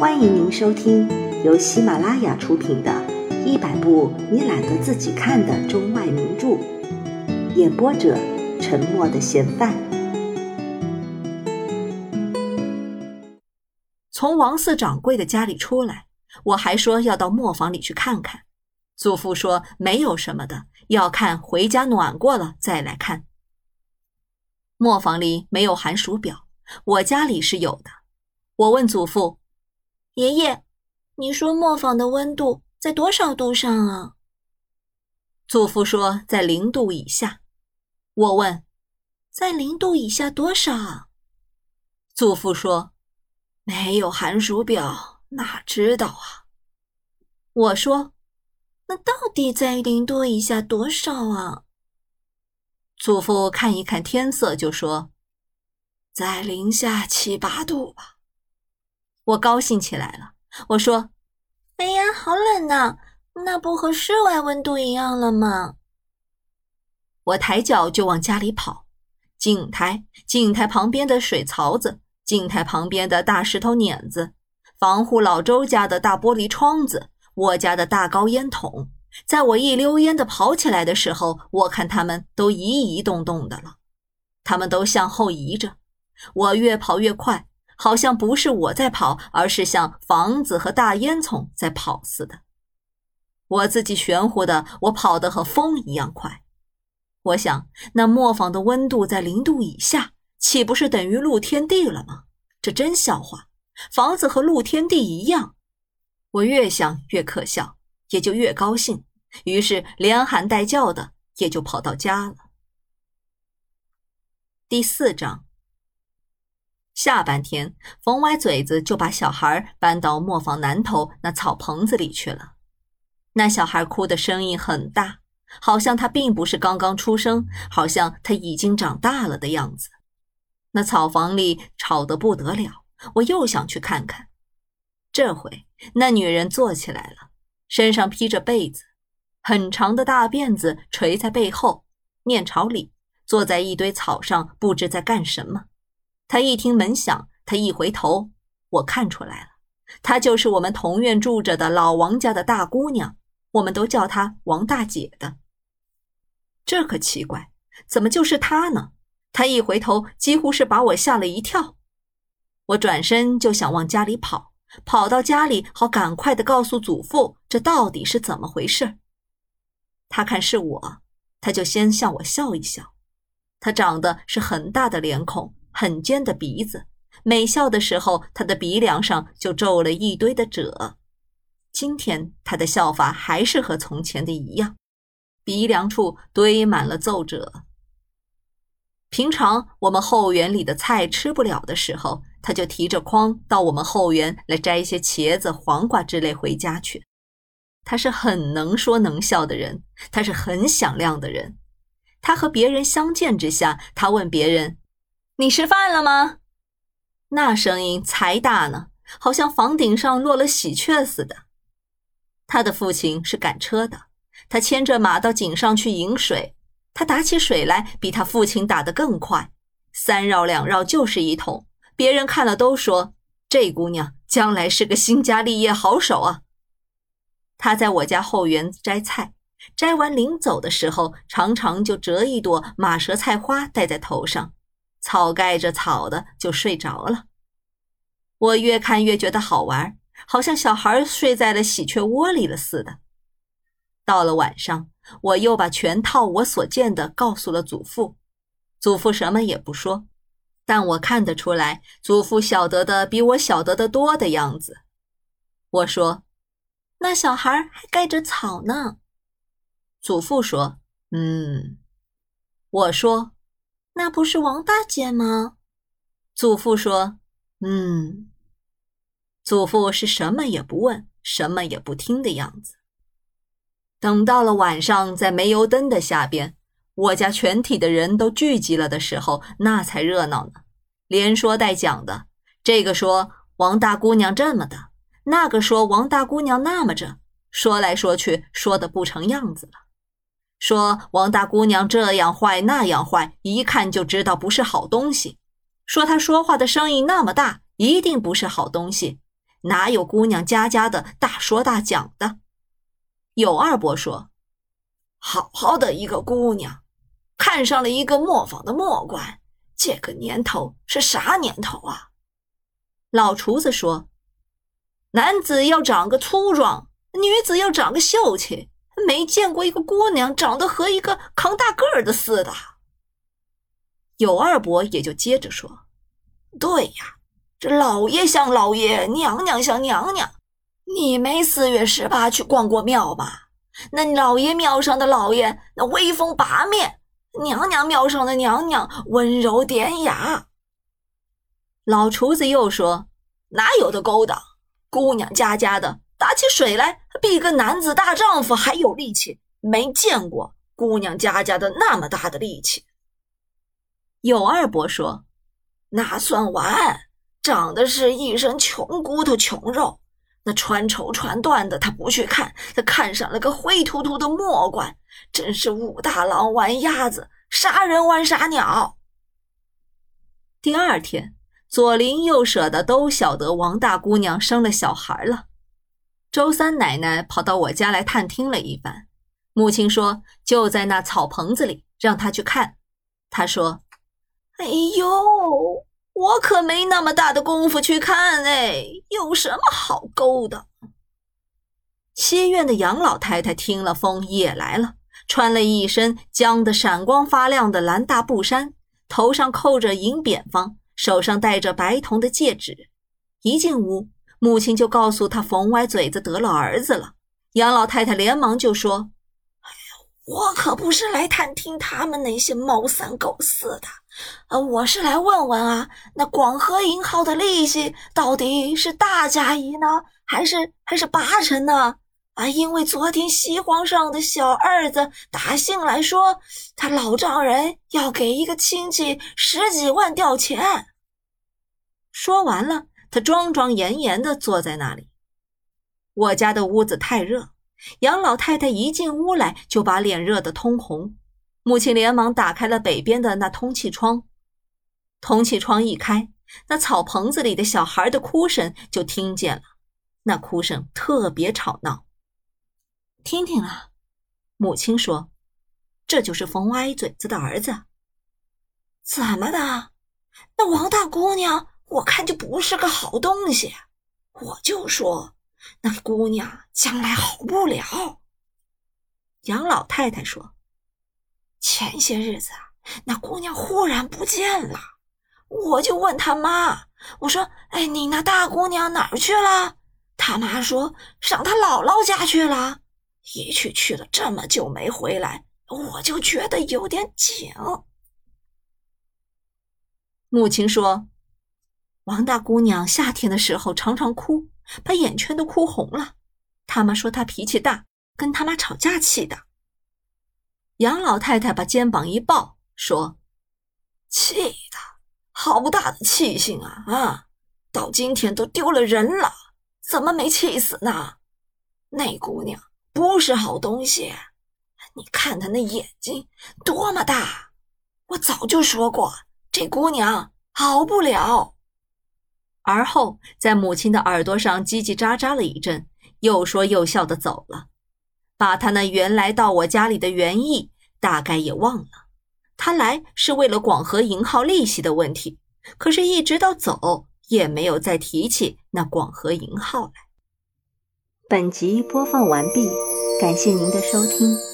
欢迎您收听由喜马拉雅出品的《一百部你懒得自己看的中外名著》，演播者：沉默的嫌犯。从王四掌柜的家里出来，我还说要到磨坊里去看看。祖父说没有什么的，要看回家暖过了再来看。磨坊里没有寒暑表，我家里是有的。我问祖父。爷爷，你说磨坊的温度在多少度上啊？祖父说在零度以下。我问，在零度以下多少？祖父说，没有寒暑表，哪知道啊？我说，那到底在零度以下多少啊？祖父看一看天色，就说，在零下七八度吧。我高兴起来了，我说：“哎呀，好冷呐！那不和室外温度一样了吗？”我抬脚就往家里跑，井台、井台旁边的水槽子、井台旁边的大石头碾子、防护老周家的大玻璃窗子、我家的大高烟筒，在我一溜烟的跑起来的时候，我看他们都移移动动的了，他们都向后移着，我越跑越快。好像不是我在跑，而是像房子和大烟囱在跑似的。我自己玄乎的，我跑得和风一样快。我想，那磨坊的温度在零度以下，岂不是等于露天地了吗？这真笑话！房子和露天地一样。我越想越可笑，也就越高兴，于是连喊带叫的，也就跑到家了。第四章。下半天，冯歪嘴子就把小孩搬到磨坊南头那草棚子里去了。那小孩哭的声音很大，好像他并不是刚刚出生，好像他已经长大了的样子。那草房里吵得不得了，我又想去看看。这回那女人坐起来了，身上披着被子，很长的大辫子垂在背后，面朝里，坐在一堆草上，不知在干什么。他一听门响，他一回头，我看出来了，她就是我们同院住着的老王家的大姑娘，我们都叫她王大姐的。这可奇怪，怎么就是她呢？她一回头，几乎是把我吓了一跳。我转身就想往家里跑，跑到家里，好赶快的告诉祖父这到底是怎么回事。他看是我，他就先向我笑一笑。他长得是很大的脸孔。很尖的鼻子，每笑的时候，他的鼻梁上就皱了一堆的褶。今天他的笑法还是和从前的一样，鼻梁处堆满了皱褶。平常我们后园里的菜吃不了的时候，他就提着筐到我们后园来摘一些茄子、黄瓜之类回家去。他是很能说能笑的人，他是很响亮的人。他和别人相见之下，他问别人。你吃饭了吗？那声音才大呢，好像房顶上落了喜鹊似的。他的父亲是赶车的，他牵着马到井上去引水。他打起水来比他父亲打得更快，三绕两绕就是一桶。别人看了都说：“这姑娘将来是个兴家立业好手啊。”他在我家后园摘菜，摘完临走的时候，常常就折一朵马舌菜花戴在头上。草盖着草的就睡着了，我越看越觉得好玩，好像小孩睡在了喜鹊窝里了似的。到了晚上，我又把全套我所见的告诉了祖父，祖父什么也不说，但我看得出来，祖父晓得的比我晓得的多的样子。我说：“那小孩还盖着草呢。”祖父说：“嗯。”我说。那不是王大姐吗？祖父说：“嗯。”祖父是什么也不问，什么也不听的样子。等到了晚上，在煤油灯的下边，我家全体的人都聚集了的时候，那才热闹呢。连说带讲的，这个说王大姑娘这么的，那个说王大姑娘那么着，说来说去，说的不成样子了。说王大姑娘这样坏那样坏，一看就知道不是好东西。说她说话的声音那么大，一定不是好东西。哪有姑娘家家的大说大讲的？有二伯说：“好好的一个姑娘，看上了一个磨坊的磨官，这个年头是啥年头啊？”老厨子说：“男子要长个粗壮，女子要长个秀气，没见过一个姑娘长得和一个扛大个儿的似的。”有二伯也就接着说：“对呀。”这老爷像老爷，娘娘像娘娘。你没四月十八去逛过庙吧？那老爷庙上的老爷那威风八面，娘娘庙上的娘娘温柔典雅。老厨子又说：“哪有的勾当？姑娘家家的打起水来，比个男子大丈夫还有力气。没见过姑娘家家的那么大的力气。”有二伯说：“那算完。”长的是一身穷骨头、穷肉，那穿绸穿缎的他不去看，他看上了个灰秃秃的磨官，真是武大郎玩鸭子，杀人玩傻鸟。第二天，左邻右舍的都晓得王大姑娘生了小孩了。周三奶奶跑到我家来探听了一番，母亲说就在那草棚子里，让她去看。她说：“哎呦。”我可没那么大的功夫去看哎，有什么好勾的？西院的杨老太太听了风也来了，穿了一身浆得闪光发亮的蓝大布衫，头上扣着银扁方，手上戴着白铜的戒指。一进屋，母亲就告诉她冯歪嘴子得了儿子了。杨老太太连忙就说：“哎呀，我可不是来探听他们那些猫三狗四的。”呃，我是来问问啊，那广和银号的利息到底是大加一呢，还是还是八成呢？啊，因为昨天西皇上的小儿子打信来说，他老丈人要给一个亲戚十几万吊钱。说完了，他庄庄严严地坐在那里。我家的屋子太热，杨老太太一进屋来就把脸热得通红。母亲连忙打开了北边的那通气窗，通气窗一开，那草棚子里的小孩的哭声就听见了。那哭声特别吵闹。听听啊，母亲说：“这就是冯歪嘴子的儿子。”怎么的？那王大姑娘，我看就不是个好东西。我就说，那姑娘将来好不了。杨老太太说。前些日子啊，那姑娘忽然不见了，我就问他妈，我说：“哎，你那大姑娘哪儿去了？”他妈说：“上她姥姥家去了。”一去去了这么久没回来，我就觉得有点紧。母亲说：“王大姑娘夏天的时候常常哭，把眼圈都哭红了。他妈说她脾气大，跟他妈吵架气的。”杨老太太把肩膀一抱，说：“气的好大的气性啊！啊，到今天都丢了人了，怎么没气死呢？那姑娘不是好东西，你看她那眼睛多么大！我早就说过，这姑娘好不了。”而后在母亲的耳朵上叽叽喳喳了一阵，又说又笑的走了。把他那原来到我家里的原意大概也忘了，他来是为了广和银号利息的问题，可是，一直到走也没有再提起那广和银号来。本集播放完毕，感谢您的收听。